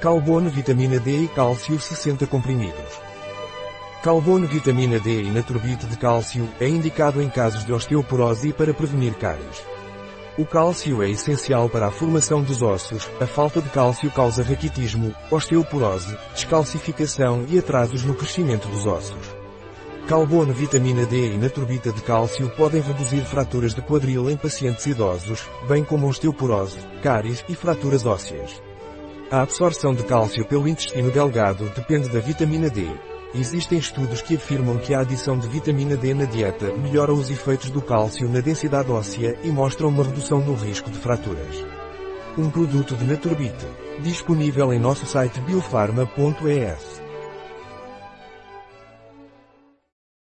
Calbono vitamina D e cálcio 60 comprimidos. Calbono vitamina D e naturbite de cálcio é indicado em casos de osteoporose e para prevenir cáries. O cálcio é essencial para a formação dos ossos, a falta de cálcio causa raquitismo, osteoporose, descalcificação e atrasos no crescimento dos ossos. Calbono, vitamina D e naturbita de cálcio podem reduzir fraturas de quadril em pacientes idosos, bem como osteoporose, cáries e fraturas ósseas. A absorção de cálcio pelo intestino delgado depende da vitamina D. Existem estudos que afirmam que a adição de vitamina D na dieta melhora os efeitos do cálcio na densidade óssea e mostram uma redução no risco de fraturas. Um produto de Naturbite. Disponível em nosso site biofarma.es.